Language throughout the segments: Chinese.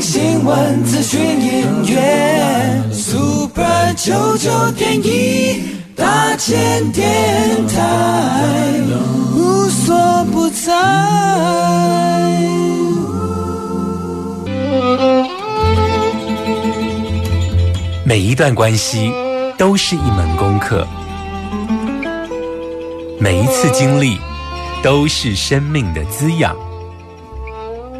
新闻、资讯、音乐，Super 九九点一大千电台，无所不在。每一段关系都是一门功课，每一次经历都是生命的滋养。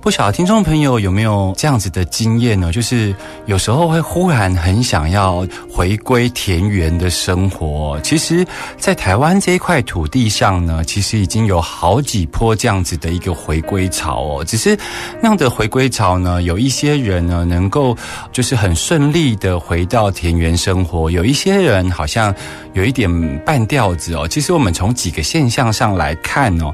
不晓得听众朋友有没有这样子的经验呢？就是有时候会忽然很想要回归田园的生活。其实，在台湾这一块土地上呢，其实已经有好几波这样子的一个回归潮哦。只是那样的回归潮呢，有一些人呢能够就是很顺利的回到田园生活，有一些人好像有一点半吊子哦。其实我们从几个现象上来看哦。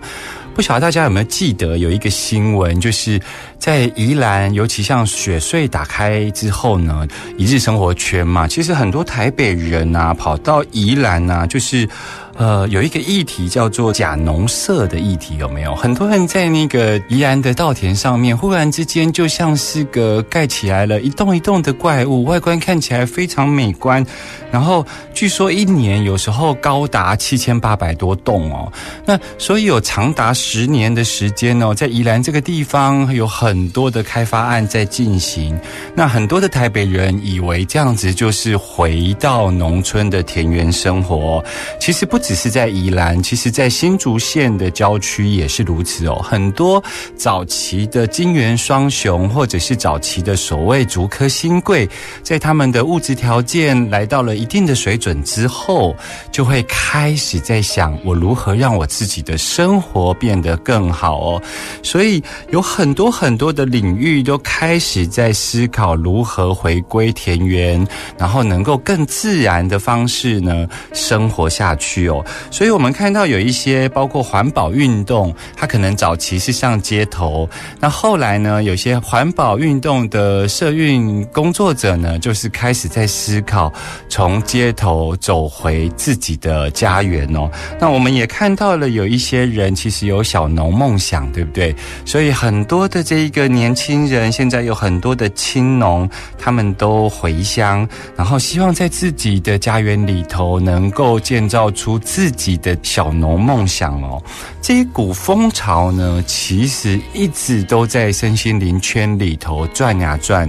不晓得大家有没有记得有一个新闻，就是在宜兰，尤其像雪穗打开之后呢，一日生活圈嘛，其实很多台北人啊跑到宜兰啊，就是。呃，有一个议题叫做假农舍的议题，有没有？很多人在那个宜兰的稻田上面，忽然之间就像是个盖起来了一栋一栋的怪物，外观看起来非常美观。然后据说一年有时候高达七千八百多栋哦。那所以有长达十年的时间哦，在宜兰这个地方有很多的开发案在进行。那很多的台北人以为这样子就是回到农村的田园生活，其实不。只是在宜兰，其实在新竹县的郊区也是如此哦。很多早期的金元双雄，或者是早期的所谓竹科新贵，在他们的物质条件来到了一定的水准之后，就会开始在想我如何让我自己的生活变得更好哦。所以有很多很多的领域都开始在思考如何回归田园，然后能够更自然的方式呢生活下去哦。所以，我们看到有一些包括环保运动，它可能早期是上街头，那后来呢，有些环保运动的社运工作者呢，就是开始在思考从街头走回自己的家园哦。那我们也看到了有一些人其实有小农梦想，对不对？所以很多的这一个年轻人，现在有很多的青农，他们都回乡，然后希望在自己的家园里头能够建造出。自己的小农梦想哦，这一股风潮呢，其实一直都在身心灵圈里头转呀转。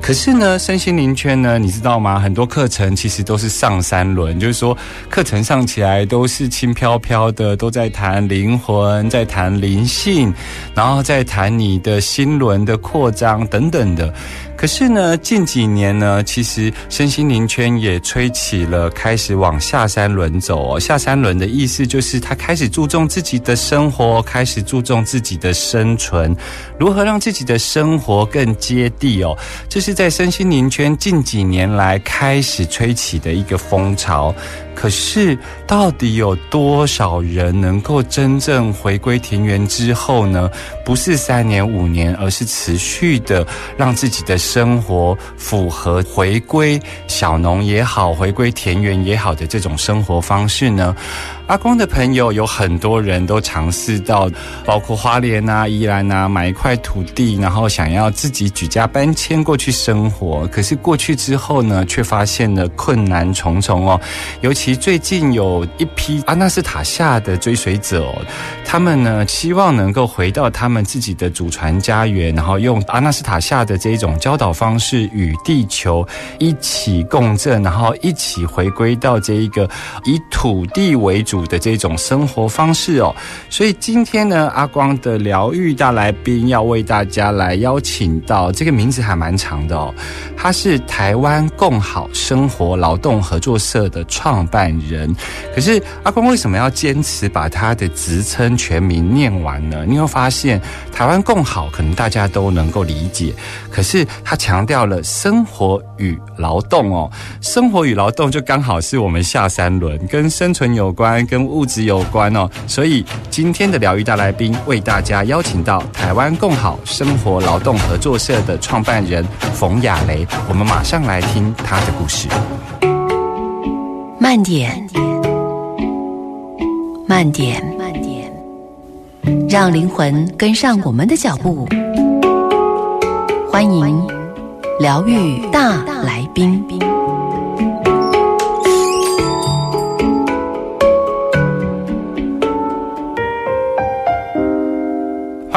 可是呢，身心灵圈呢，你知道吗？很多课程其实都是上三轮，就是说课程上起来都是轻飘飘的，都在谈灵魂，在谈灵性，然后再谈你的心轮的扩张等等的。可是呢，近几年呢，其实身心灵圈也吹起了开始往下三轮走。下三轮的意思就是他开始注重自己的生活，开始注重自己的生存，如何让自己的生活更接地哦。这是在身心灵圈近几年来开始吹起的一个风潮。可是，到底有多少人能够真正回归田园之后呢？不是三年五年，而是持续的让自己的生活符合回归小农也好，回归田园也好的这种生活方式呢？阿光的朋友有很多人都尝试到，包括花莲啊、宜兰啊，买一块土地，然后想要自己举家搬迁过去生活。可是过去之后呢，却发现了困难重重哦，尤其。最近有一批阿纳斯塔夏的追随者哦，他们呢希望能够回到他们自己的祖传家园，然后用阿纳斯塔夏的这种教导方式与地球一起共振，然后一起回归到这一个以土地为主的这种生活方式哦。所以今天呢，阿光的疗愈大来宾要为大家来邀请到这个名字还蛮长的哦，他是台湾共好生活劳动合作社的创办人。可是阿光为什么要坚持把他的职称全民念完呢？你会发现，台湾共好可能大家都能够理解，可是他强调了生活与劳动哦，生活与劳动就刚好是我们下三轮跟生存有关，跟物质有关哦。所以今天的疗愈大来宾为大家邀请到台湾共好生活劳动合作社的创办人冯雅雷，我们马上来听他的故事。慢点，慢点，慢点，让灵魂跟上我们的脚步。欢迎疗愈大来宾。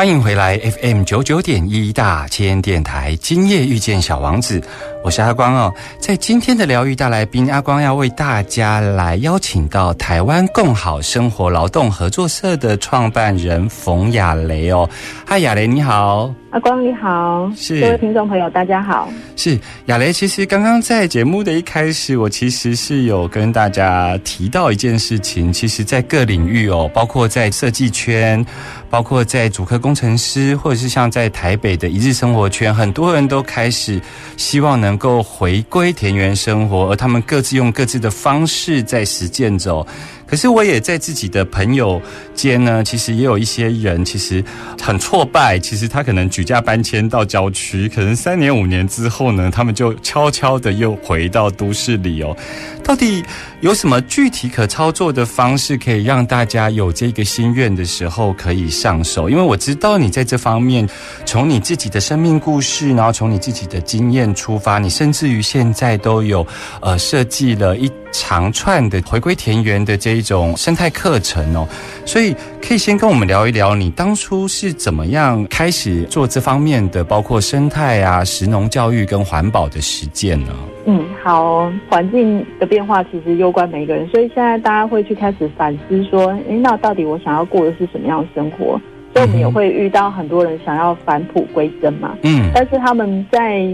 欢迎回来 FM 九九点一大千电台，今夜遇见小王子，我是阿光哦。在今天的疗愈大来宾，阿光要为大家来邀请到台湾共好生活劳动合作社的创办人冯雅雷哦。嗨，雅雷你好。阿光你好，是各位听众朋友大家好。是雅雷，其实刚刚在节目的一开始，我其实是有跟大家提到一件事情，其实，在各领域哦，包括在设计圈，包括在主科工程师，或者是像在台北的一日生活圈，很多人都开始希望能够回归田园生活，而他们各自用各自的方式在实践着。可是我也在自己的朋友间呢，其实也有一些人其实很挫败，其实他可能举家搬迁到郊区，可能三年五年之后呢，他们就悄悄的又回到都市里哦。到底有什么具体可操作的方式，可以让大家有这个心愿的时候可以上手？因为我知道你在这方面，从你自己的生命故事，然后从你自己的经验出发，你甚至于现在都有呃设计了一长串的回归田园的这一种生态课程哦。所以可以先跟我们聊一聊，你当初是怎么样开始做这方面的，包括生态啊、食农教育跟环保的实践呢？嗯，好，环境的变化其实攸关每一个人，所以现在大家会去开始反思说，诶，那到底我想要过的是什么样的生活？所以我们也会遇到很多人想要返璞归真嘛，嗯但是他们在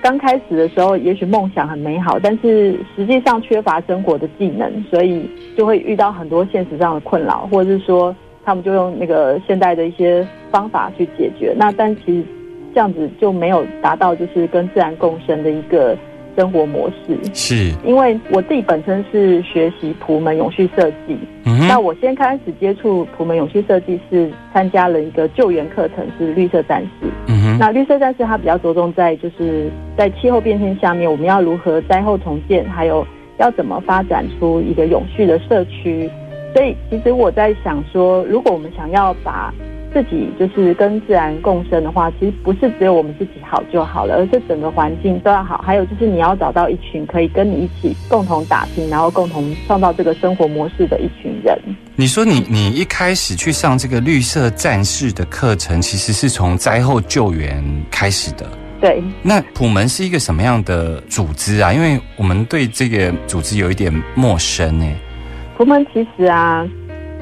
刚开始的时候，也许梦想很美好，但是实际上缺乏生活的技能，所以就会遇到很多现实上的困扰，或者是说他们就用那个现代的一些方法去解决。那但其实这样子就没有达到就是跟自然共生的一个生活模式。是，因为我自己本身是学习普门永续设计，嗯，那我先开始接触普门永续设计是参加了一个救援课程，是绿色战士。嗯，那绿色战士它比较着重在就是在气候变迁下面，我们要如何灾后重建，还有要怎么发展出一个永续的社区。所以其实我在想说，如果我们想要把自己就是跟自然共生的话，其实不是只有我们自己好就好了，而是整个环境都要好。还有就是你要找到一群可以跟你一起共同打拼，然后共同创造这个生活模式的一群人。你说你你一开始去上这个绿色战士的课程，其实是从灾后救援开始的。对，那普门是一个什么样的组织啊？因为我们对这个组织有一点陌生呢。普门其实啊，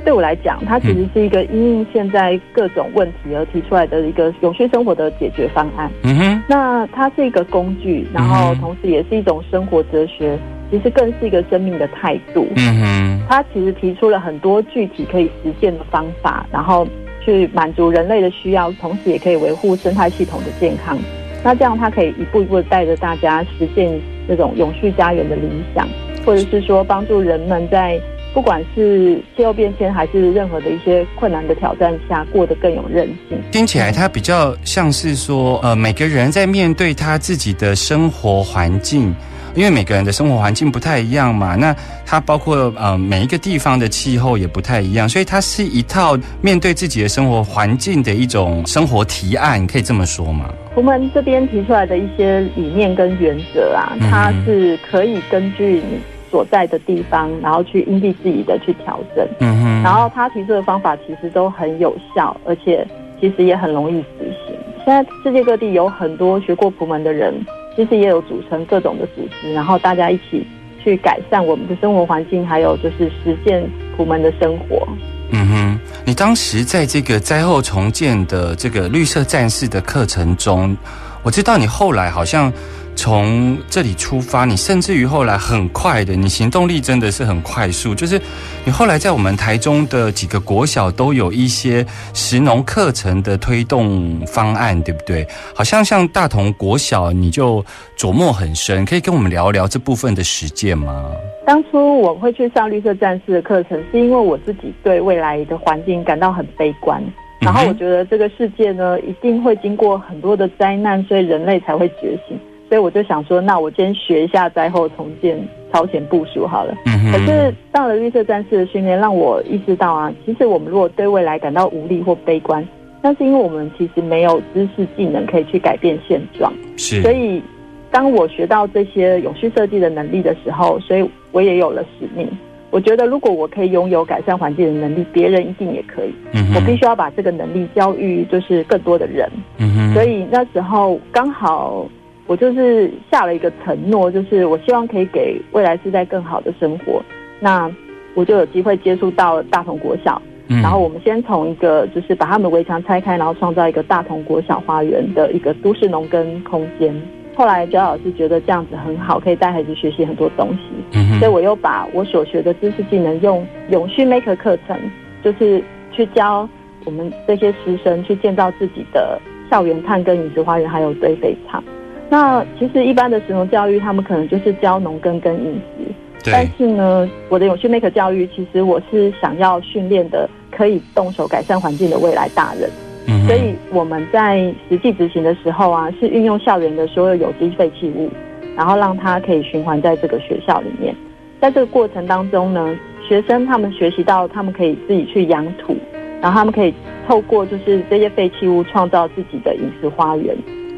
对我来讲，它其实是一个因应现在各种问题而提出来的一个永续生活的解决方案。嗯哼，那它是一个工具，然后同时也是一种生活哲学，其实更是一个生命的态度。嗯哼，它其实提出了很多具体可以实现的方法，然后去满足人类的需要，同时也可以维护生态系统的健康。那这样，它可以一步一步的带着大家实现这种永续家园的理想，或者是说帮助人们在不管是气候变迁还是任何的一些困难的挑战下，过得更有韧性。听起来它比较像是说，呃，每个人在面对他自己的生活环境。因为每个人的生活环境不太一样嘛，那它包括呃每一个地方的气候也不太一样，所以它是一套面对自己的生活环境的一种生活提案，可以这么说吗？我们这边提出来的一些理念跟原则啊，嗯它是可以根据你所在的地方，然后去因地制宜的去调整。嗯哼，然后他提出的方法其实都很有效，而且其实也很容易执行。现在世界各地有很多学过普门的人，其实也有组成各种的组织，然后大家一起去改善我们的生活环境，还有就是实践普门的生活。嗯哼，你当时在这个灾后重建的这个绿色战士的课程中，我知道你后来好像从这里出发，你甚至于后来很快的，你行动力真的是很快速。就是你后来在我们台中的几个国小都有一些实农课程的推动方案，对不对？好像像大同国小，你就琢磨很深，可以跟我们聊聊这部分的实践吗？当初我会去上绿色战士的课程，是因为我自己对未来的环境感到很悲观。然后我觉得这个世界呢，一定会经过很多的灾难，所以人类才会觉醒。所以我就想说，那我先学一下灾后重建超前部署好了。嗯可是到了绿色战士的训练，让我意识到啊，其实我们如果对未来感到无力或悲观，那是因为我们其实没有知识技能可以去改变现状。是，所以，当我学到这些永续设计的能力的时候，所以我也有了使命。我觉得，如果我可以拥有改善环境的能力，别人一定也可以。嗯我必须要把这个能力教育，就是更多的人。嗯哼，所以那时候刚好，我就是下了一个承诺，就是我希望可以给未来世代更好的生活。那我就有机会接触到大同国小，嗯然后我们先从一个就是把他们围墙拆开，然后创造一个大同国小花园的一个都市农耕空间。后来焦老师觉得这样子很好，可以带孩子学习很多东西，嗯，所以我又把我所学的知识技能用永续 Maker 课程，就是去教我们这些师生去建造自己的校园碳跟饮食花园，还有堆肥场。那其实一般的食农教育，他们可能就是教农耕跟饮食，但，是呢，我的永续 Maker 教育，其实我是想要训练的可以动手改善环境的未来大人。嗯所以我们在实际执行的时候啊，是运用校园的所有有机废弃物，然后让它可以循环在这个学校里面。在这个过程当中呢，学生他们学习到他们可以自己去养土，然后他们可以透过就是这些废弃物创造自己的饮食花园，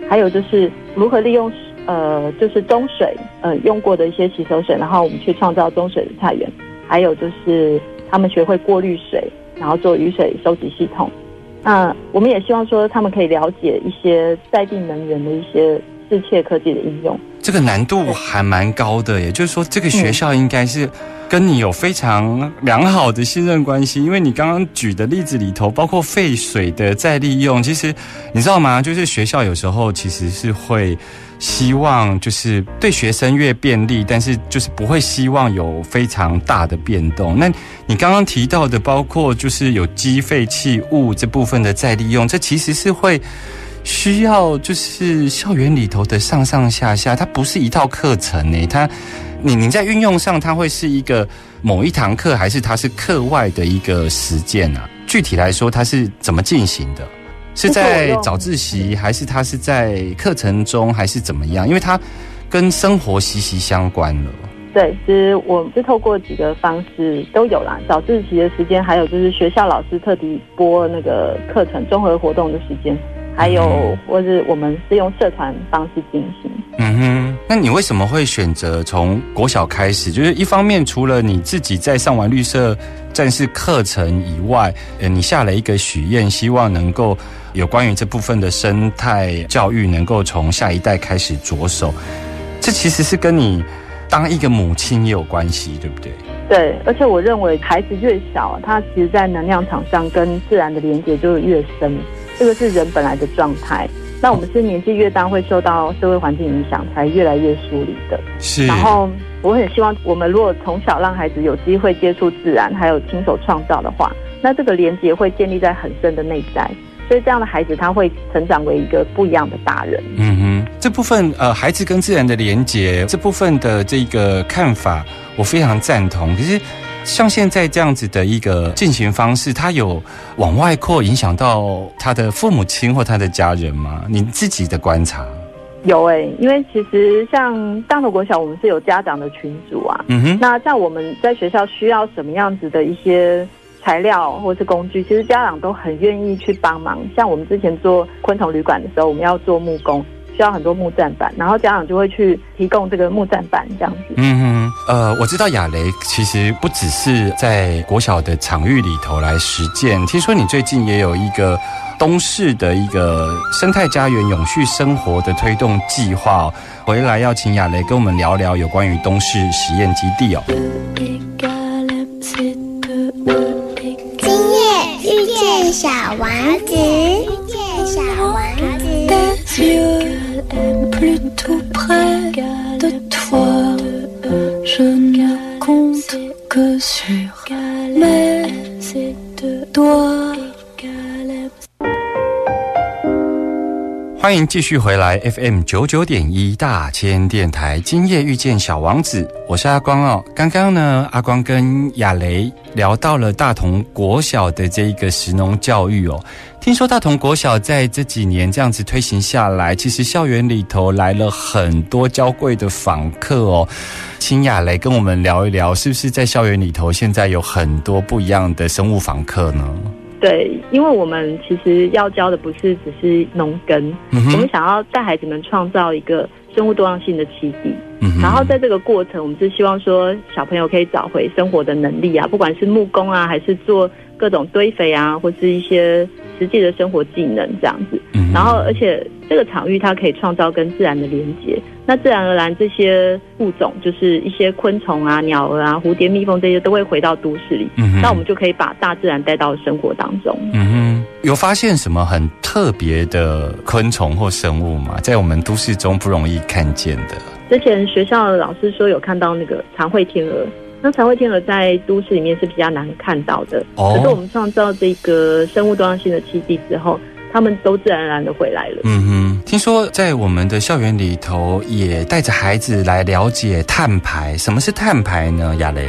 还有就是如何利用呃就是中水呃用过的一些洗手水，然后我们去创造中水的菜园，还有就是他们学会过滤水，然后做雨水收集系统。那我们也希望说，他们可以了解一些在地能源的一些世切科技的应用。这个难度还蛮高的，也就是说，这个学校应该是跟你有非常良好的信任关系，因为你刚刚举的例子里头，包括废水的再利用，其实你知道吗？就是学校有时候其实是会希望就是对学生越便利，但是就是不会希望有非常大的变动。那你刚刚提到的，包括就是有机废弃物这部分的再利用，这其实是会。需要就是校园里头的上上下下，它不是一套课程呢。它，你你在运用上，它会是一个某一堂课，还是它是课外的一个实践啊？具体来说，它是怎么进行的？是在早自习，还是它是在课程中，还是怎么样？因为它跟生活息息相关了。对，其实我是透过几个方式都有啦，早自习的时间，还有就是学校老师特地播那个课程综合活动的时间，还有或是我们是用社团方式进行。嗯哼，那你为什么会选择从国小开始？就是一方面，除了你自己在上完绿色战士课程以外，呃，你下了一个许愿，希望能够有关于这部分的生态教育，能够从下一代开始着手。这其实是跟你当一个母亲也有关系，对不对？对，而且我认为孩子越小，他其实在能量场上跟自然的连接就越深，这个是人本来的状态。那我们是年纪越大，会受到社会环境影响，才越来越疏离的。是然后我很希望，我们如果从小让孩子有机会接触自然，还有亲手创造的话，那这个连接会建立在很深的内在。所以这样的孩子，他会成长为一个不一样的大人。嗯哼，这部分呃，孩子跟自然的连接这部分的这个看法，我非常赞同。可是像现在这样子的一个进行方式，它有往外扩，影响到他的父母亲或他的家人吗？你自己的观察？有诶、因为其实像大头国小，我们是有家长的群组啊。嗯哼，那像我们在学校需要什么样子的一些材料或是工具，其实家长都很愿意去帮忙。像我们之前做昆虫旅馆的时候，我们要做木工，需要很多木栈板，然后家长就会去提供这个木栈板这样子。嗯哼，呃，我知道亚雷其实不只是在国小的场域里头来实践，听说你最近也有一个东市的一个生态家园永续生活的推动计划、哦，回来要请亚雷跟我们聊聊有关于东市实验基地哦。今夜遇见小王子，遇见小王子。Yeux plutôt près de toi. Je ne compte que sur mes doigts. 欢迎继续回来 FM 九九点一大千电台，今夜遇见小王子，我是阿光哦。刚刚呢，阿光跟亚雷聊到了大同国小的这一个食农教育哦。听说大同国小在这几年这样子推行下来，其实校园里头来了很多娇贵的访客哦。请亚雷跟我们聊一聊，是不是在校园里头现在有很多不一样的生物访客呢？对，因为我们其实要教的不是只是农耕，嗯我们想要带孩子们创造一个生物多样性的基地。嗯然后在这个过程，我们是希望说小朋友可以找回生活的能力啊，不管是木工啊，还是做各种堆肥啊，或是一些实际的生活技能这样子。然后，而且这个场域它可以创造跟自然的连接。那自然而然，这些物种就是一些昆虫啊、鸟儿啊、蝴蝶、蜜蜂这些都会回到都市里。嗯哼那我们就可以把大自然带到生活当中。嗯哼，有发现什么很特别的昆虫或生物吗？在我们都市中不容易看见的。之前学校的老师说有看到那个长喙天鹅，那长喙天鹅在都市里面是比较难看到的。哦可是我们创造这个生物多样性的基地之后，它们都自然而然的回来了。嗯哼，听说在我们的校园里头，也带着孩子来了解碳排。什么是碳排呢？亚雷，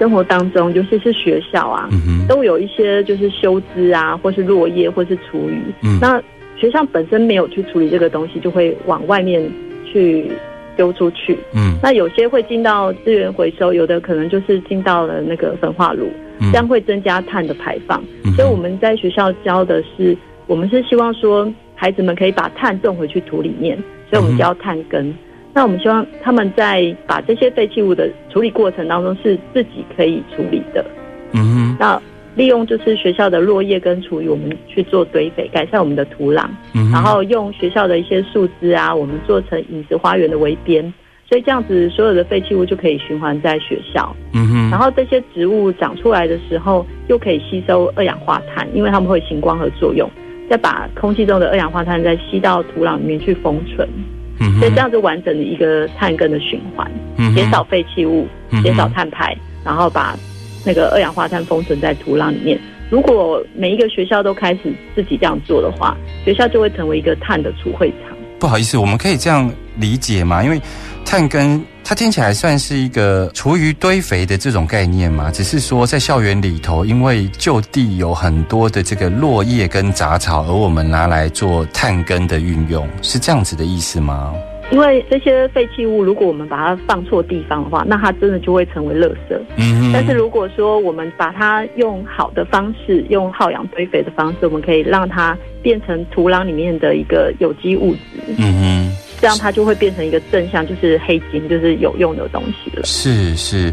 生活当中，尤其是学校啊，嗯哼，都有一些就是修枝啊，或是落叶，或是厨余。嗯那学校本身没有去处理这个东西，就会往外面去丢出去。嗯那有些会进到资源回收，有的可能就是进到了那个焚化炉，嗯这样会增加碳的排放。嗯所以我们在学校教的是，我们是希望说孩子们可以把碳种回去土里面，所以我们叫碳根。那我们希望他们在把这些废弃物的处理过程当中是自己可以处理的。嗯哼，那利用就是学校的落叶跟厨余，我们去做堆肥，改善我们的土壤。嗯哼然后用学校的一些树枝啊，我们做成饮食花园的围边，所以这样子所有的废弃物就可以循环在学校。嗯哼，然后这些植物长出来的时候，又可以吸收二氧化碳，因为它们会行光合作用，再把空气中的二氧化碳再吸到土壤里面去封存，嗯所以这样子完整的一个碳根的循环，嗯减少废弃物减少碳排，然后把那个二氧化碳封存在土壤里面。如果每一个学校都开始自己这样做的话，学校就会成为一个碳的储汇场。不好意思，我们可以这样理解吗？因为碳根它听起来算是一个厨余堆肥的这种概念嘛，只是说在校园里头，因为就地有很多的这个落叶跟杂草，而我们拿来做碳根的运用，是这样子的意思吗？因为这些废弃物，如果我们把它放错地方的话，那它真的就会成为垃圾。嗯哼，但是如果说我们把它用好的方式，用耗氧堆肥的方式，我们可以让它变成土壤里面的一个有机物质，嗯这样它就会变成一个正向，就是黑金，就是有用的东西了，。是是，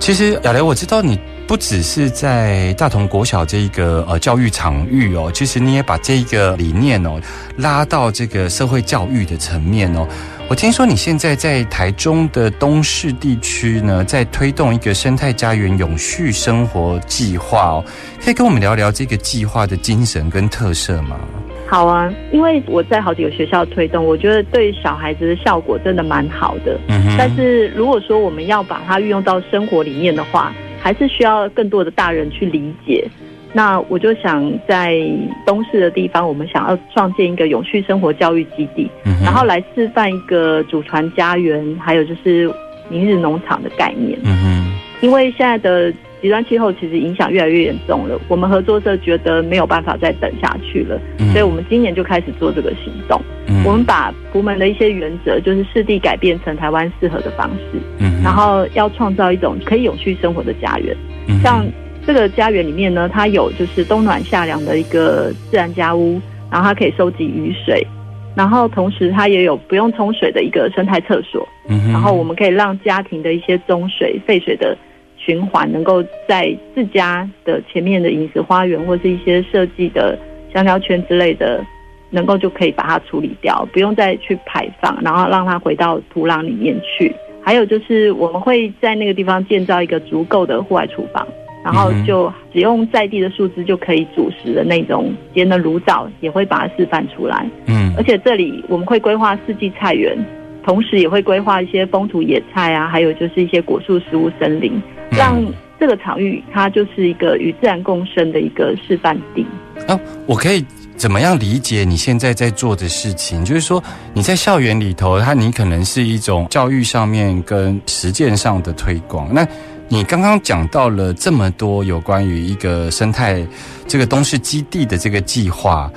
其实亚雷，我知道你不只是在大同国小这一个呃教育场域哦，其实你也把这一个理念哦拉到这个社会教育的层面哦。我听说你现在在台中的东市地区呢，在推动一个生态家园永续生活计划哦，可以跟我们聊聊这个计划的精神跟特色吗？好啊，因为我在好几个学校推动，我觉得对小孩子的效果真的蛮好的。嗯哼，但是如果说我们要把它运用到生活里面的话，还是需要更多的大人去理解。那我就想在东市的地方，我们想要创建一个永续生活教育基地，嗯然后来示范一个祖传家园，还有就是明日农场的概念。嗯哼，因为现在的极端气候其实影响越来越严重了，我们合作社觉得没有办法再等下去了，嗯所以我们今年就开始做这个行动。嗯我们把福门的一些原则，就是适地改变成台湾适合的方式，嗯然后要创造一种可以永续生活的家园。嗯像这个家园里面呢，它有就是冬暖夏凉的一个自然家屋，然后它可以收集雨水，然后同时它也有不用冲水的一个生态厕所，嗯然后我们可以让家庭的一些中水、废水的循环，能够在自家的前面的饮食花园或是一些设计的香蕉圈之类的，能够就可以把它处理掉，不用再去排放，然后让它回到土壤里面去。还有就是我们会在那个地方建造一个足够的户外厨房，然后就只用在地的树枝就可以煮食的那种煎的炉灶，也会把它示范出来。嗯而且这里我们会规划四季菜园，同时也会规划一些风土野菜啊，还有就是一些果树食物森林，让这个场域它就是一个与自然共生的一个示范地。啊，我可以怎么样理解你现在在做的事情？就是说你在校园里头，它你可能是一种教育上面跟实践上的推广。那你刚刚讲到了这么多有关于一个生态这个东市基地的这个计划，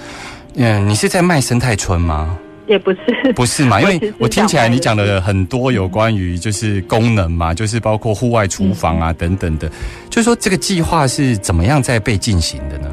嗯，你是在卖生态村吗？也不是，不是嘛？因为我听起来你讲的了很多有关于就是功能嘛，就是包括户外厨房啊等等的，就是说这个计划是怎么样在被进行的呢？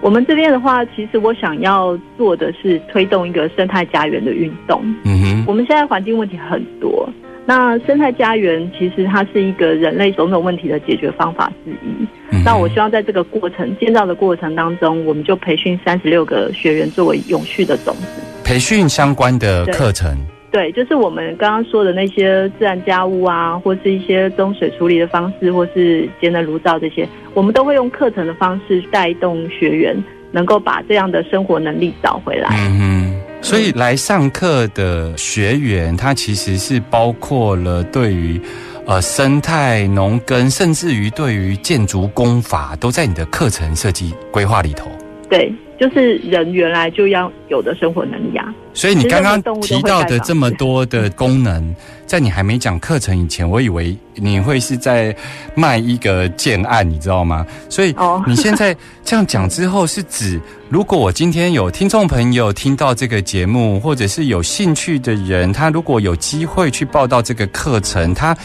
我们这边的话，其实我想要做的是推动一个生态家园的运动。嗯哼，我们现在环境问题很多，那生态家园其实它是一个人类种种问题的解决方法之一。那我希望在这个过程建造的过程当中，我们就培训三十六个学员作为永续的种子。培训相关的课程，对，就是我们刚刚说的那些自然家务啊，或是一些中水处理的方式，或是节能炉灶这些，我们都会用课程的方式带动学员能够把这样的生活能力找回来。嗯哼。所以来上课的学员，他其实是包括了对于呃生态、农耕，甚至于对于建筑工法，都在你的课程设计规划里头。对，就是人原来就要有的生活能力啊。所以你刚刚提到的这么多的功能，在你还没讲课程以前，我以为你会是在卖一个建案，你知道吗？所以哦你现在这样讲之后，是指如果我今天有听众朋友听到这个节目，或者是有兴趣的人，他如果有机会去报到这个课程，他。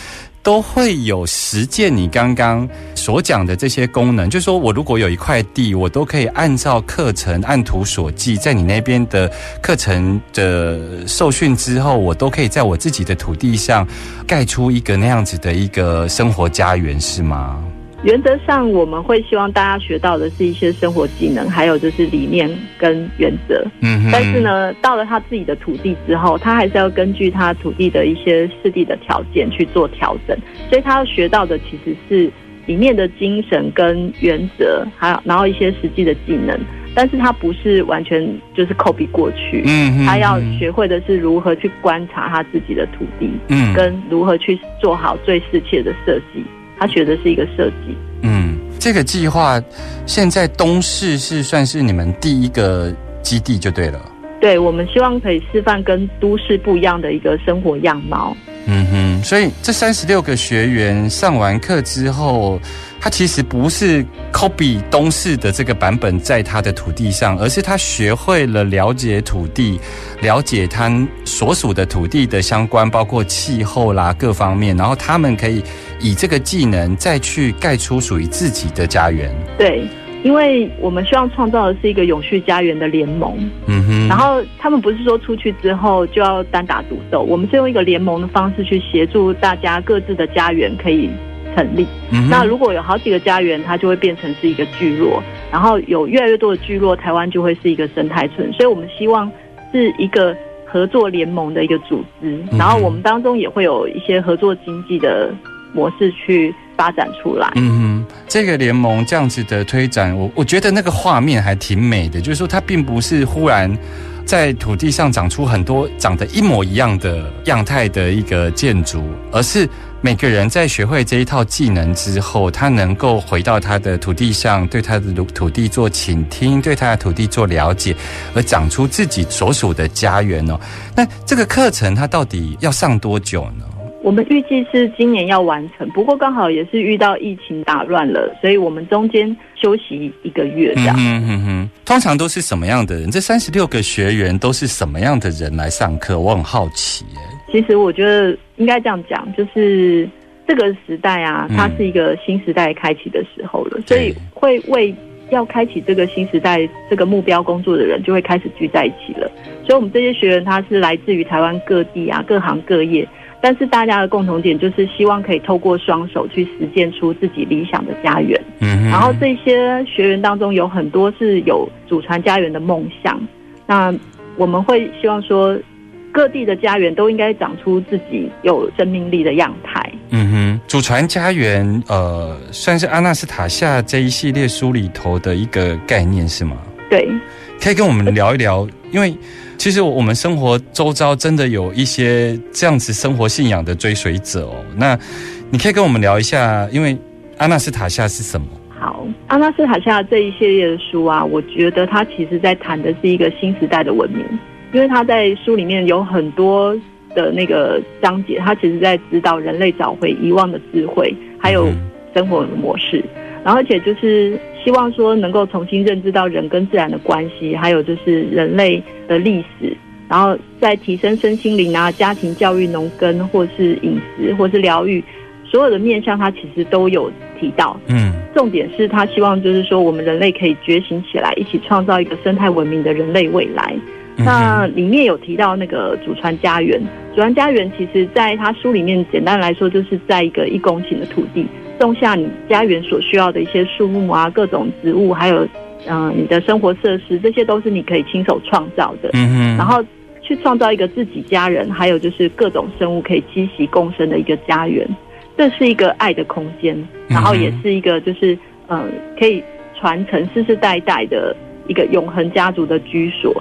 都会有实践你刚刚所讲的这些功能，就是说我如果有一块地，我都可以按照课程按图索骥，在你那边的课程的受训之后，我都可以在我自己的土地上盖出一个那样子的一个生活家园，是吗？原则上，我们会希望大家学到的是一些生活技能，还有就是理念跟原则。嗯但是，呢，到了他自己的土地之后，他还是要根据他土地的一些适地的条件去做调整，所以他要学到的其实是里面的精神跟原则，还有然后一些实际的技能。但是他不是完全就是 copy 过去，嗯他要学会的是如何去观察他自己的土地，嗯跟如何去做好最适切的设计。他学的是一个设计。嗯，这个计划现在东市是算是你们第一个基地就对了。对，我们希望可以示范跟都市不一样的一个生活样貌。嗯哼，所以这三十六个学员上完课之后，他其实不是 copy 东市的这个版本在他的土地上，而是他学会了了解土地，了解他所属的土地的相关，包括气候啦各方面，然后他们可以以这个技能再去盖出属于自己的家园。对，因为我们希望创造的是一个永续家园的联盟。嗯哼，然后他们不是说出去之后就要单打独斗，我们是用一个联盟的方式去协助大家各自的家园可以成立。嗯那如果有好几个家园，它就会变成是一个聚落，然后有越来越多的聚落，台湾就会是一个生态村。所以我们希望是一个合作联盟的一个组织，嗯然后我们当中也会有一些合作经济的模式去发展出来。嗯哼，这个联盟这样子的推展，我我觉得那个画面还挺美的，就是说它并不是忽然在土地上长出很多长得一模一样的样态的一个建筑，而是每个人在学会这一套技能之后，他能够回到他的土地上，对他的土地做倾听，对他的土地做了解，而长出自己所属的家园哦。那这个课程它到底要上多久呢？我们预计是今年要完成，不过刚好也是遇到疫情打乱了，所以我们中间休息一个月这样。嗯哼哼，通常都是什么样的人？这三十六个学员都是什么样的人来上课？我很好奇耶。其实我觉得应该这样讲，就是这个时代啊，嗯它是一个新时代开启的时候了，所以会为要开启这个新时代这个目标工作的人就会开始聚在一起了。所以，我们这些学员他是来自于台湾各地啊，各行各业，但是大家的共同点就是希望可以透过双手去实践出自己理想的家园。嗯然后这些学员当中有很多是有祖传家园的梦想，那我们会希望说，各地的家园都应该长出自己有生命力的样态。嗯哼，祖传家园，呃，算是阿纳斯塔夏这一系列书里头的一个概念是吗？对，可以跟我们聊一聊，因为其实我们生活周遭真的有一些这样子生活信仰的追随者哦。那你可以跟我们聊一下，因为阿纳斯塔夏是什么？好，阿纳斯塔夏这一系列的书啊，我觉得它其实在谈的是一个新时代的文明，因为它在书里面有很多的那个章节，它其实在指导人类找回遗忘的智慧，还有生活模式，然后而且就是希望说能够重新认知到人跟自然的关系，还有就是人类的历史，然后在提升身心灵啊、家庭教育、农耕或是饮食或是疗愈。所有的面向，他其实都有提到。嗯重点是他希望就是说，我们人类可以觉醒起来，一起创造一个生态文明的人类未来。嗯那里面有提到那个祖传家园，祖传家园其实在他书里面简单来说，就是在一个一公顷的土地种下你家园所需要的一些树木啊、各种植物，还有嗯、呃你的生活设施，这些都是你可以亲手创造的。嗯哼，然后去创造一个自己家人，还有就是各种生物可以栖息共生的一个家园，这是一个爱的空间，然后也是一个就是呃可以传承世世代代的一个永恒家族的居所，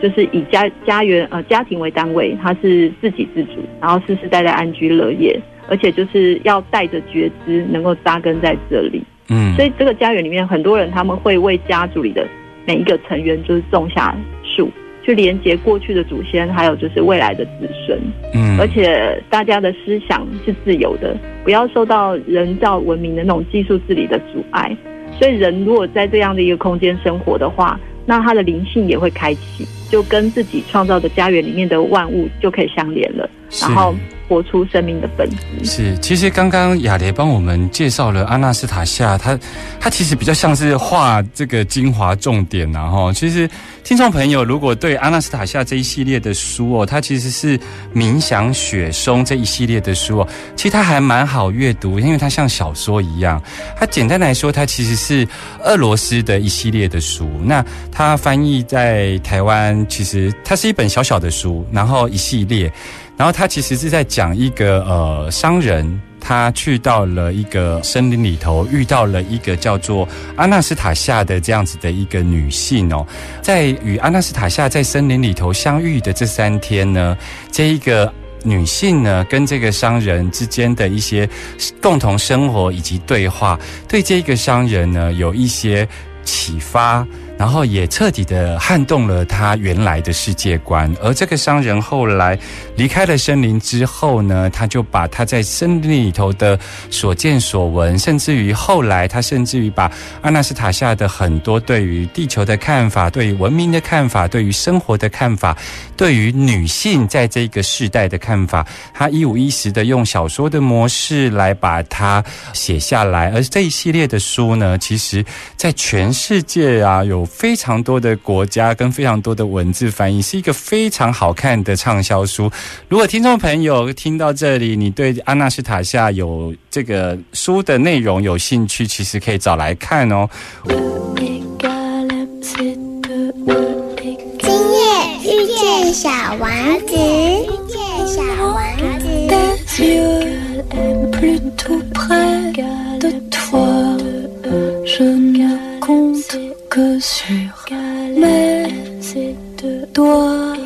就是以家家园呃家庭为单位，它是自给自足，然后世世代代安居乐业，而且就是要带着觉知能够扎根在这里。嗯所以这个家园里面，很多人他们会为家族里的每一个成员就是种下树，去连接过去的祖先，还有就是未来的子孙。嗯而且大家的思想是自由的，不要受到人造文明的那种技术治理的阻碍。所以人如果在这样的一个空间生活的话，那他的灵性也会开启，就跟自己创造的家园里面的万物就可以相连了，然后活出生命的本质。是，其实刚刚雅蕾帮我们介绍了阿纳斯塔夏，它它其实比较像是画这个精华重点然后其实听众朋友如果对阿纳斯塔夏这一系列的书哦，它其实是冥想雪松这一系列的书哦，其实它还蛮好阅读，因为它像小说一样。它简单来说，它其实是俄罗斯的一系列的书。那它翻译在台湾，其实它是一本小小的书，然后一系列。然后他其实是在讲一个呃商人，他去到了一个森林里头，遇到了一个叫做阿纳斯塔夏的这样子的一个女性哦，在与阿纳斯塔夏在森林里头相遇的这三天呢，这一个。女性呢，跟这个商人之间的一些共同生活以及对话，对这个商人呢有一些启发，然后也彻底的撼动了他原来的世界观。而这个商人后来离开了森林之后呢，他就把他在森林里头的所见所闻，甚至于后来他甚至于把阿纳斯塔夏的很多对于地球的看法、对于文明的看法、对于生活的看法、对于女性在这个世代的看法，他一五一十的用小说的模式来把它写下来。而这一系列的书呢，其实在全世界啊，有非常多的国家跟非常多的文字翻译，是一个非常好看的畅销书。如果听众朋友听到这里，你对阿纳斯塔夏有这个书的内容有兴趣，其实可以找来看哦。égale M, c'est 2 E égale 今夜遇见小王子，遇见小王子。Compte que sur mes doigts.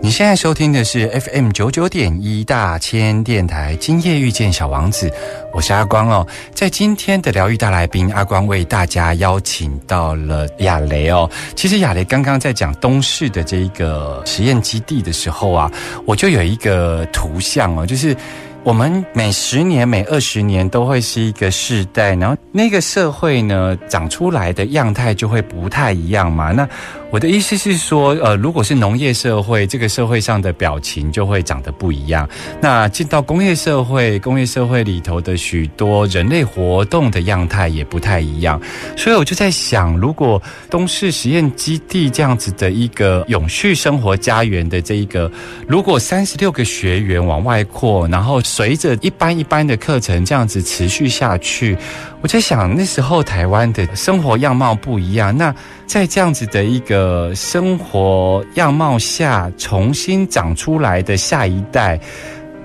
你现在收听的是 FM 九九点一大千电台，今夜遇见小王子，我是阿光哦。在今天的疗愈大来宾，阿光为大家邀请到了亚雷哦。其实亚雷刚刚在讲东市的这一个实验基地的时候啊，我就有一个图像哦，就是。我们每十年、每二十年都会是一个世代，然后那个社会呢长出来的样态就会不太一样嘛。那我的意思是说，呃，如果是农业社会，这个社会上的表情就会长得不一样。那进到工业社会，工业社会里头的许多人类活动的样态也不太一样。所以我就在想，如果东市实验基地这样子的一个永续生活家园的这一个，如果三十六个学员往外扩，然后随着一般一般的课程这样子持续下去，我在想那时候台湾的生活样貌不一样。那在这样子的一个生活样貌下，重新长出来的下一代，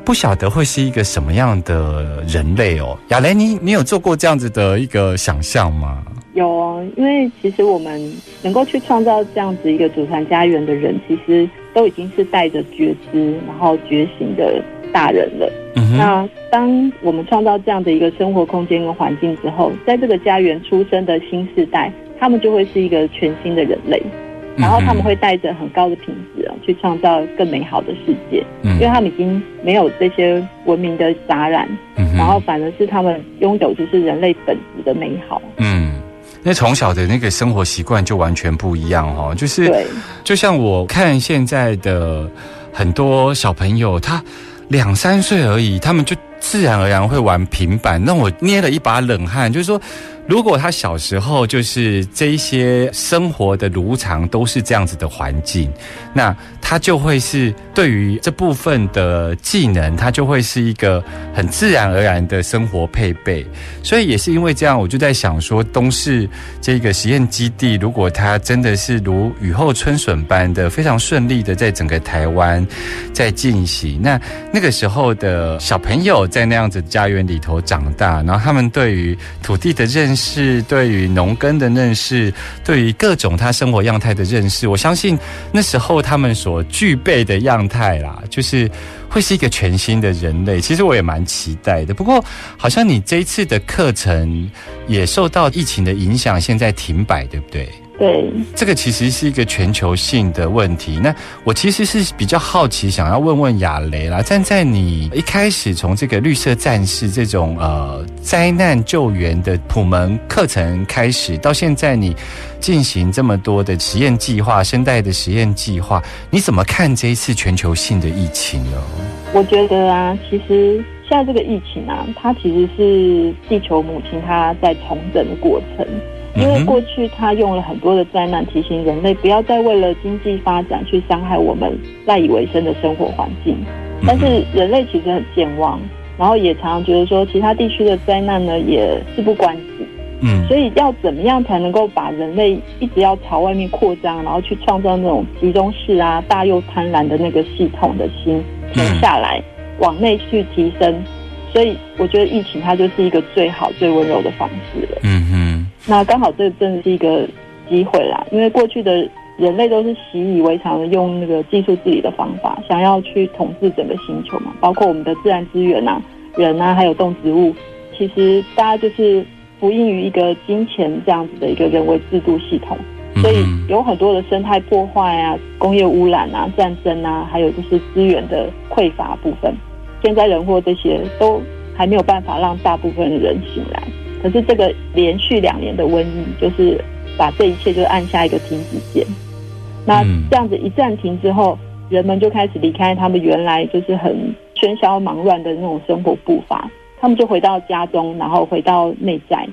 不晓得会是一个什么样的人类哦。亚雷，你你有做过这样子的一个想象吗？有哦，因为其实我们能够去创造这样子一个祖传家园的人，其实都已经是带着觉知，然后觉醒的大人了。嗯那当我们创造这样的一个生活空间跟环境之后，在这个家园出生的新世代，他们就会是一个全新的人类，然后他们会带着很高的品质啊，去创造更美好的世界，嗯。因为他们已经没有这些文明的杂染，嗯哼。然后反而是他们拥有就是人类本质的美好。嗯，那从小的那个生活习惯就完全不一样哦，就是对，就像我看现在的很多小朋友，他两三岁而已，他们就自然而然会玩平板，让我捏了一把冷汗。就是说，如果他小时候就是这一些生活的如常都是这样子的环境，那他就会是对于这部分的技能，他就会是一个很自然而然的生活配备。所以也是因为这样，我就在想说，东市这个实验基地，如果它真的是如雨后春笋般的非常顺利的在整个台湾在进行，那那个时候的小朋友在那样子家园里头长大，然后他们对于土地的认识，是对于农耕的认识，对于各种他生活样态的认识，我相信那时候他们所具备的样态啦，就是会是一个全新的人类。其实我也蛮期待的。不过，好像你这一次的课程也受到疫情的影响，现在停摆，对不对？对，这个其实是一个全球性的问题。那我其实是比较好奇，想要问问亚雷啦。站在你一开始从这个绿色战士这种呃灾难救援的普门课程开始，到现在你进行这么多的实验计划、生态的实验计划，你怎么看这一次全球性的疫情呢？我觉得啊，其实现在这个疫情啊，它其实是地球母亲她在重整的过程。因为过去他用了很多的灾难提醒人类不要再为了经济发展去伤害我们赖以为生的生活环境，但是人类其实很健忘，然后也常常觉得说其他地区的灾难呢也事不关己，嗯。所以要怎么样才能够把人类一直要朝外面扩张，然后去创造那种集中式啊大又贪婪的那个系统的心停下来，往内去提升。所以我觉得疫情它就是一个最好最温柔的方式了。嗯哼，那刚好这真的是一个机会啦，因为过去的人类都是习以为常的用那个技术治理的方法，想要去统治整个星球嘛，包括我们的自然资源啊、人啊，还有动植物。其实大家就是服膺于一个金钱这样子的一个人为制度系统，所以有很多的生态破坏啊、工业污染啊、战争啊，还有就是资源的匮乏部分，天灾人祸这些都还没有办法让大部分人醒来。可是这个连续两年的瘟疫，就是把这一切就按下一个停止键。那这样子一暂停之后，人们就开始离开他们原来就是很喧嚣忙乱的那种生活步伐，他们就回到家中，然后回到内在，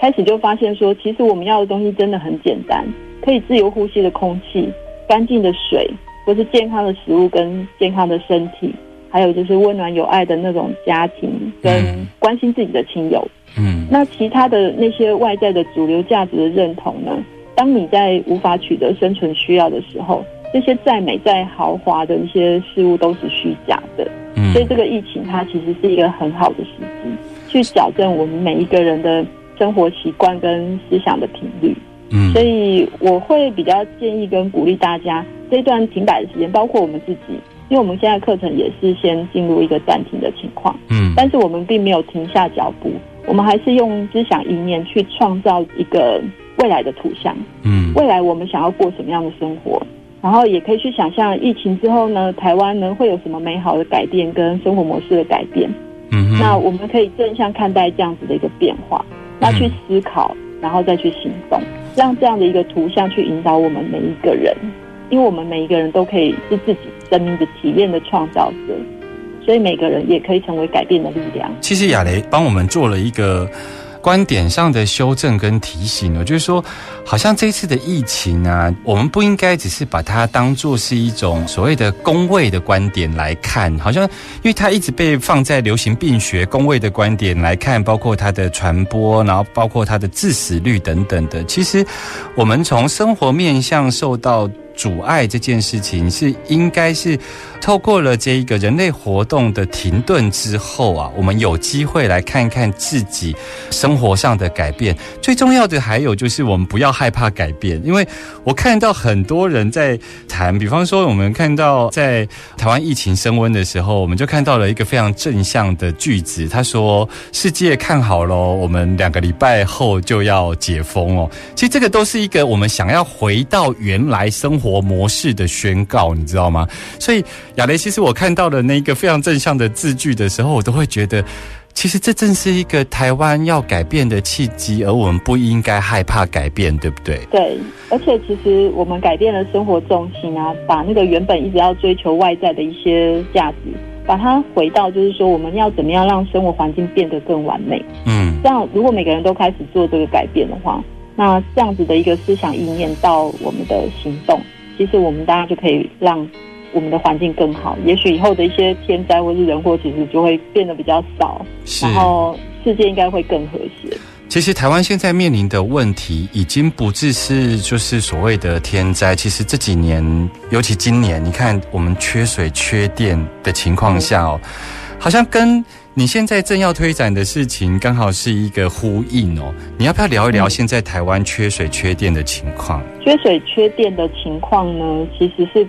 开始就发现说，其实我们要的东西真的很简单，可以自由呼吸的空气、干净的水，或是健康的食物跟健康的身体，还有就是温暖有爱的那种家庭跟关心自己的亲友。嗯，那其他的那些外在的主流价值的认同呢？当你在无法取得生存需要的时候，这些再美再豪华的一些事物都是虚假的。嗯所以这个疫情它其实是一个很好的时机，去矫正我们每一个人的生活习惯跟思想的频率。嗯所以我会比较建议跟鼓励大家，这段停摆的时间，包括我们自己，因为我们现在课程也是先进入一个暂停的情况，嗯但是我们并没有停下脚步，我们还是用思想意念去创造一个未来的图像。嗯未来我们想要过什么样的生活，然后也可以去想象疫情之后呢，台湾呢会有什么美好的改变跟生活模式的改变。嗯那我们可以正向看待这样子的一个变化，那去思考然后再去行动，让这样的一个图像去引导我们每一个人，因为我们每一个人都可以是自己生命的体验的创造者，所以每个人也可以成为改变的力量。其实亚雷帮我们做了一个。观点上的修正跟提醒呢，就是说，好像这次的疫情啊，我们不应该只是把它当做是一种所谓的工位的观点来看，好像因为它一直被放在流行病学工位的观点来看，包括它的传播，然后包括它的致死率等等的。其实，我们从生活面向受到。阻碍这件事情是应该是透过了这一个人类活动的停顿之后啊，我们有机会来看看自己生活上的改变。最重要的还有就是我们不要害怕改变，因为我看到很多人在谈，比方说我们看到在台湾疫情升温的时候，我们就看到了一个非常正向的句子，他说：“世界看好喽，我们两个礼拜后就要解封哦。”其实这个都是一个我们想要回到原来生活。活模式的宣告，你知道吗？所以亚雷，其实我看到的那个非常正向的字句的时候，我都会觉得，其实这正是一个台湾要改变的契机，而我们不应该害怕改变，对不对？对，而且其实我们改变了生活重心啊，把那个原本一直要追求外在的一些价值，把它回到就是说，我们要怎么样让生活环境变得更完美？嗯，这样如果每个人都开始做这个改变的话，那这样子的一个思想意念到我们的行动。其实我们大家就可以让我们的环境更好，也许以后的一些天灾或是人祸，其实就会变得比较少，然后世界应该会更和谐。其实台湾现在面临的问题，已经不只是就是所谓的天灾。其实这几年，尤其今年，你看我们缺水、缺电的情况下哦，好像跟。你现在正要推展的事情，刚好是一个呼应哦。你要不要聊一聊现在台湾缺水缺电的情况？缺水缺电的情况呢，其实是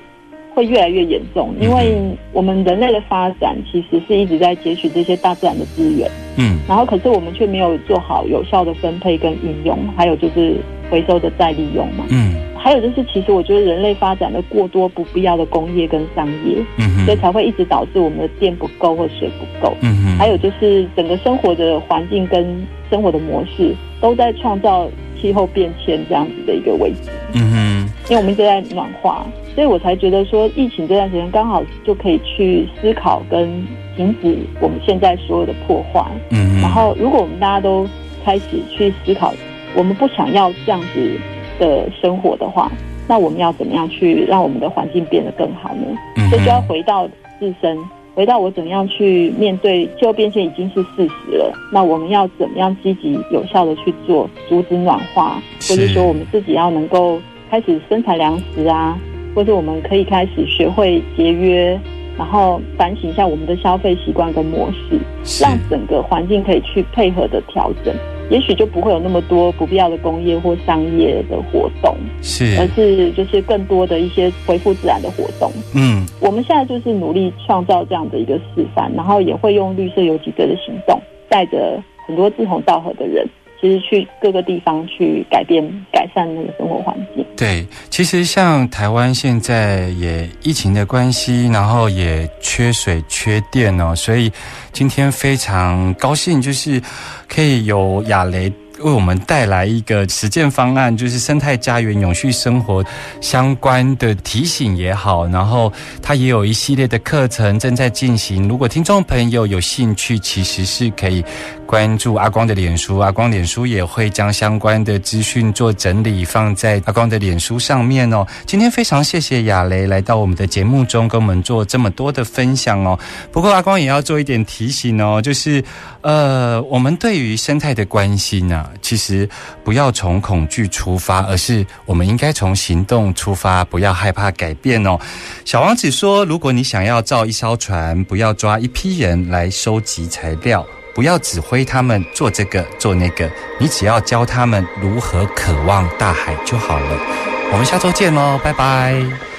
会越来越严重，因为我们人类的发展其实是一直在截取这些大自然的资源，嗯，然后可是我们却没有做好有效的分配跟运用，还有就是回收的再利用嘛，嗯。还有就是，其实我觉得人类发展的过多不必要的工业跟商业，嗯所以才会一直导致我们的电不够或水不够。嗯还有就是整个生活的环境跟生活的模式都在创造气候变迁这样子的一个危机。嗯哼，因为我们一直在暖化，所以我才觉得说疫情这段时间刚好就可以去思考跟停止我们现在所有的破坏。嗯，然后如果我们大家都开始去思考，我们不想要这样子。的生活的话，那我们要怎么样去让我们的环境变得更好呢？所以就要回到自身，回到我怎么样去面对气候变迁已经是事实了。那我们要怎么样积极有效的去做，阻止暖化，或者说我们自己要能够开始生产粮食啊，或者我们可以开始学会节约，然后反省一下我们的消费习惯跟模式，让整个环境可以去配合的调整。也许就不会有那么多不必要的工业或商业的活动，是，而是就是更多的一些恢复自然的活动。嗯，我们现在就是努力创造这样的一个示范，然后也会用绿色游击队的行动，带着很多志同道合的人。其实去各个地方去改变、改善那个生活环境。对，其实像台湾现在也疫情的关系，然后也缺水、缺电哦，所以今天非常高兴，就是可以有亚雷。为我们带来一个实践方案，就是生态家园永续生活相关的提醒也好，然后它也有一系列的课程正在进行。如果听众朋友有兴趣，其实是可以关注阿光的脸书，阿光脸书也会将相关的资讯做整理，放在阿光的脸书上面哦。今天非常谢谢亚雷来到我们的节目中，跟我们做这么多的分享哦。不过阿光也要做一点提醒哦，就是呃，我们对于生态的关心呢。其实不要从恐惧出发，而是我们应该从行动出发，不要害怕改变哦。小王子说：“如果你想要造一艘船，不要抓一批人来收集材料，不要指挥他们做这个做那个，你只要教他们如何渴望大海就好了。”我们下周见喽，拜拜。